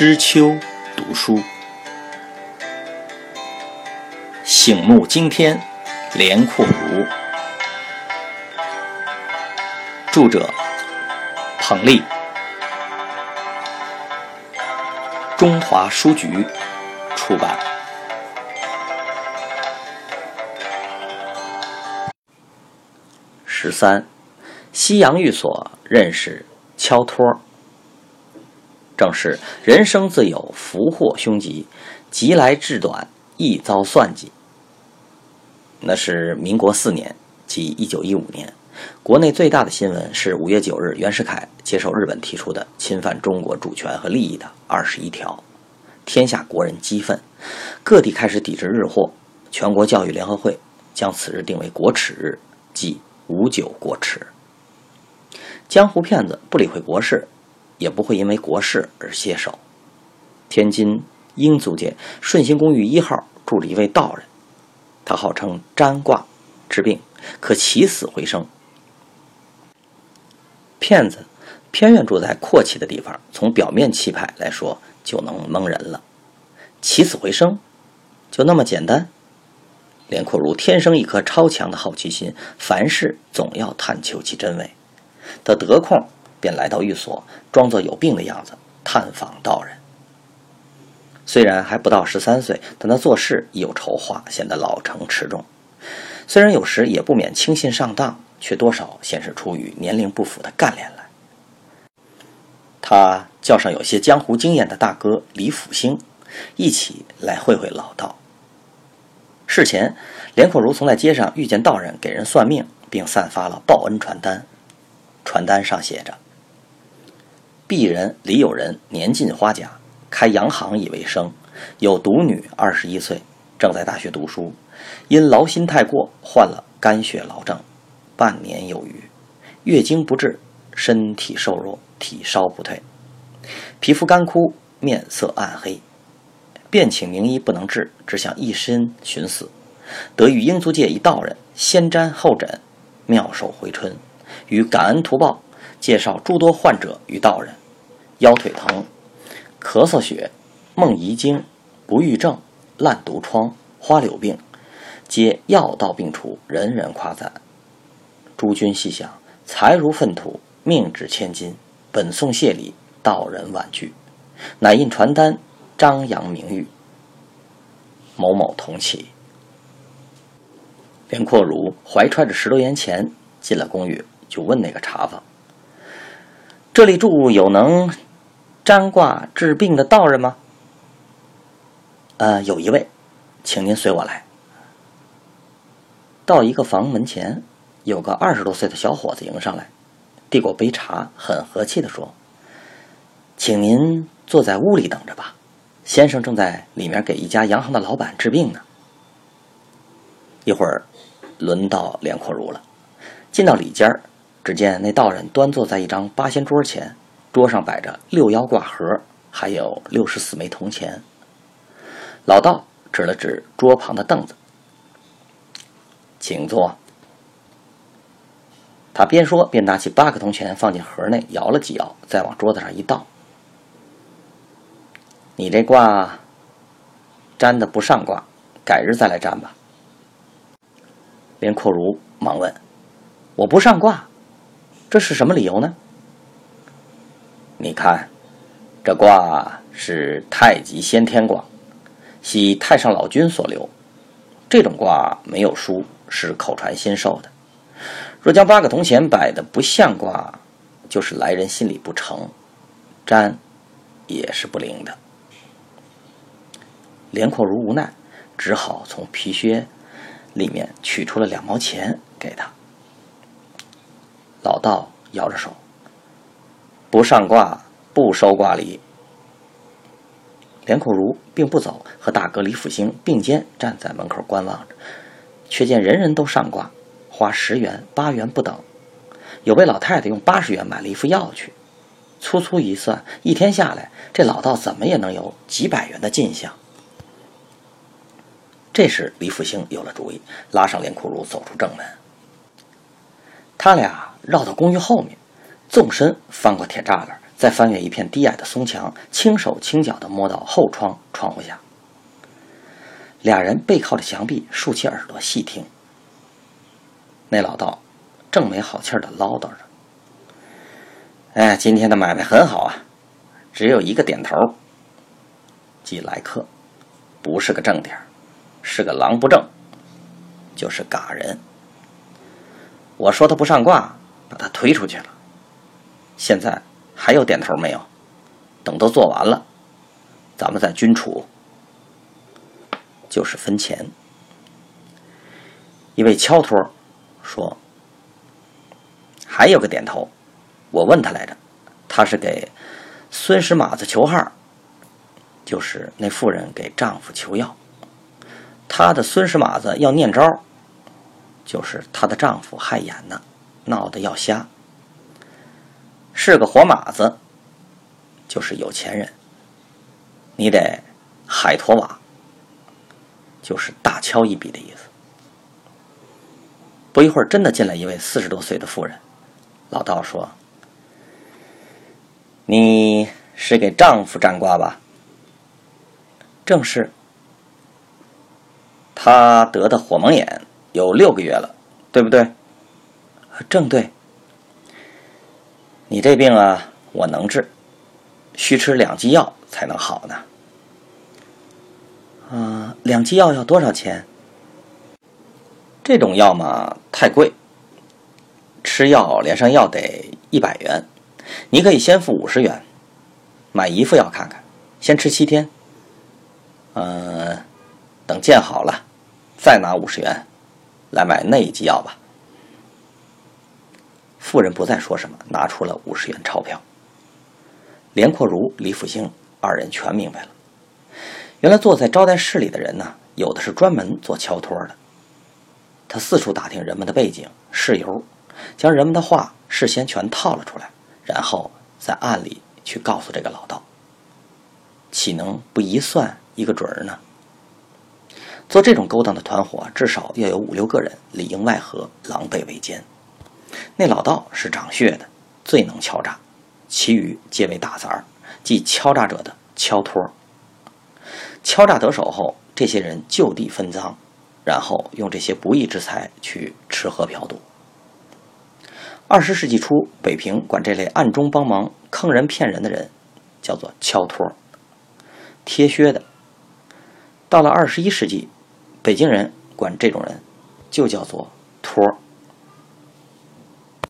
知秋读书，醒目惊天，连阔如。著者：彭丽，中华书局出版。十三，西洋寓所认识敲托。正是人生自有福祸凶吉，吉来至短，易遭算计。那是民国四年，即一九一五年，国内最大的新闻是五月九日，袁世凯接受日本提出的侵犯中国主权和利益的二十一条，天下国人激愤，各地开始抵制日货。全国教育联合会将此日定为国耻日，即五九国耻。江湖骗子不理会国事。也不会因为国事而歇手。天津英租界顺兴公寓一号住着一位道人，他号称占卦治病，可起死回生。骗子偏愿住在阔气的地方，从表面气派来说就能蒙人了。起死回生，就那么简单？连阔如天生一颗超强的好奇心，凡事总要探求其真伪。他得空。便来到寓所，装作有病的样子探访道人。虽然还不到十三岁，但他做事已有筹划，显得老成持重。虽然有时也不免轻信上当，却多少显示出与年龄不符的干练来。他叫上有些江湖经验的大哥李辅兴，一起来会会老道。事前，连阔如曾在街上遇见道人给人算命，并散发了报恩传单，传单上写着。鄙人李友仁年近花甲，开洋行以为生，有独女二十一岁，正在大学读书，因劳心太过，患了肝血痨症，半年有余，月经不至，身体瘦弱，体烧不退，皮肤干枯，面色暗黑，便请名医不能治，只想一身寻死，得遇英租界一道人，先瞻后诊，妙手回春，与感恩图报，介绍诸多患者与道人。腰腿疼、咳嗽血、梦遗精、不育症、烂毒疮、花柳病，皆药到病除，人人夸赞。诸君细想，财如粪土，命值千金，本送谢礼，道人婉拒，乃印传单，张扬名誉。某某同起。袁阔如怀揣着十多元钱进了公寓，就问那个茶房：“这里住有能？”占卦治病的道人吗？呃，有一位，请您随我来。到一个房门前，有个二十多岁的小伙子迎上来，递过杯茶，很和气的说：“请您坐在屋里等着吧，先生正在里面给一家洋行的老板治病呢。”一会儿，轮到连阔如了，进到里间只见那道人端坐在一张八仙桌前。桌上摆着六幺卦盒，还有六十四枚铜钱。老道指了指桌旁的凳子，请坐。他边说边拿起八个铜钱放进盒内，摇了几摇，再往桌子上一倒。你这卦占的不上卦，改日再来占吧。连阔如忙问：“我不上卦，这是什么理由呢？”你看，这卦是太极先天卦，系太上老君所留。这种卦没有书，是口传心授的。若将八个铜钱摆的不像卦，就是来人心里不诚，占也是不灵的。连阔如无奈，只好从皮靴里面取出了两毛钱给他。老道摇着手。不上卦，不收卦礼。连阔如并不走，和大哥李辅兴并肩站在门口观望着，却见人人都上卦，花十元、八元不等。有位老太太用八十元买了一副药去，粗粗一算，一天下来，这老道怎么也能有几百元的进项。这时，李辅兴有了主意，拉上连阔如走出正门。他俩绕到公寓后面。纵身翻过铁栅栏，再翻越一片低矮的松墙，轻手轻脚地摸到后窗窗户下。俩人背靠着墙壁，竖起耳朵细听。那老道正没好气儿地唠叨着：“哎，今天的买卖很好啊，只有一个点头，即来客，不是个正点是个狼不正，就是嘎人。我说他不上卦，把他推出去了。现在还有点头没有？等都做完了，咱们再均处。”就是分钱。一位敲托说：“还有个点头，我问他来着，他是给孙石马子求号，就是那妇人给丈夫求药。他的孙石马子要念招，就是她的丈夫害眼呢，闹得要瞎。是个活马子，就是有钱人，你得海陀瓦。”就是大敲一笔的意思。不一会儿，真的进来一位四十多岁的妇人。老道说：“你是给丈夫占卦吧？”“正是。”“他得的火蒙眼有六个月了，对不对？”“正对。”“你这病啊，我能治，需吃两剂药才能好呢。”啊，两剂药要多少钱？这种药嘛，太贵。吃药连上药得一百元，你可以先付五十元，买一副药看看，先吃七天。嗯，等见好了，再拿五十元来买那一剂药吧。妇人不再说什么，拿出了五十元钞票。连阔如、李复兴二人全明白了。原来坐在招待室里的人呢，有的是专门做敲托的。他四处打听人们的背景、事由，将人们的话事先全套了出来，然后在暗里去告诉这个老道。岂能不一算一个准儿呢？做这种勾当的团伙，至少要有五六个人里应外合、狼狈为奸。那老道是掌穴的，最能敲诈，其余皆为打杂儿，即敲诈者的敲托。敲诈得手后，这些人就地分赃，然后用这些不义之财去吃喝嫖赌。二十世纪初，北平管这类暗中帮忙坑人骗人的人叫做敲托、贴靴的；到了二十一世纪，北京人管这种人就叫做托儿。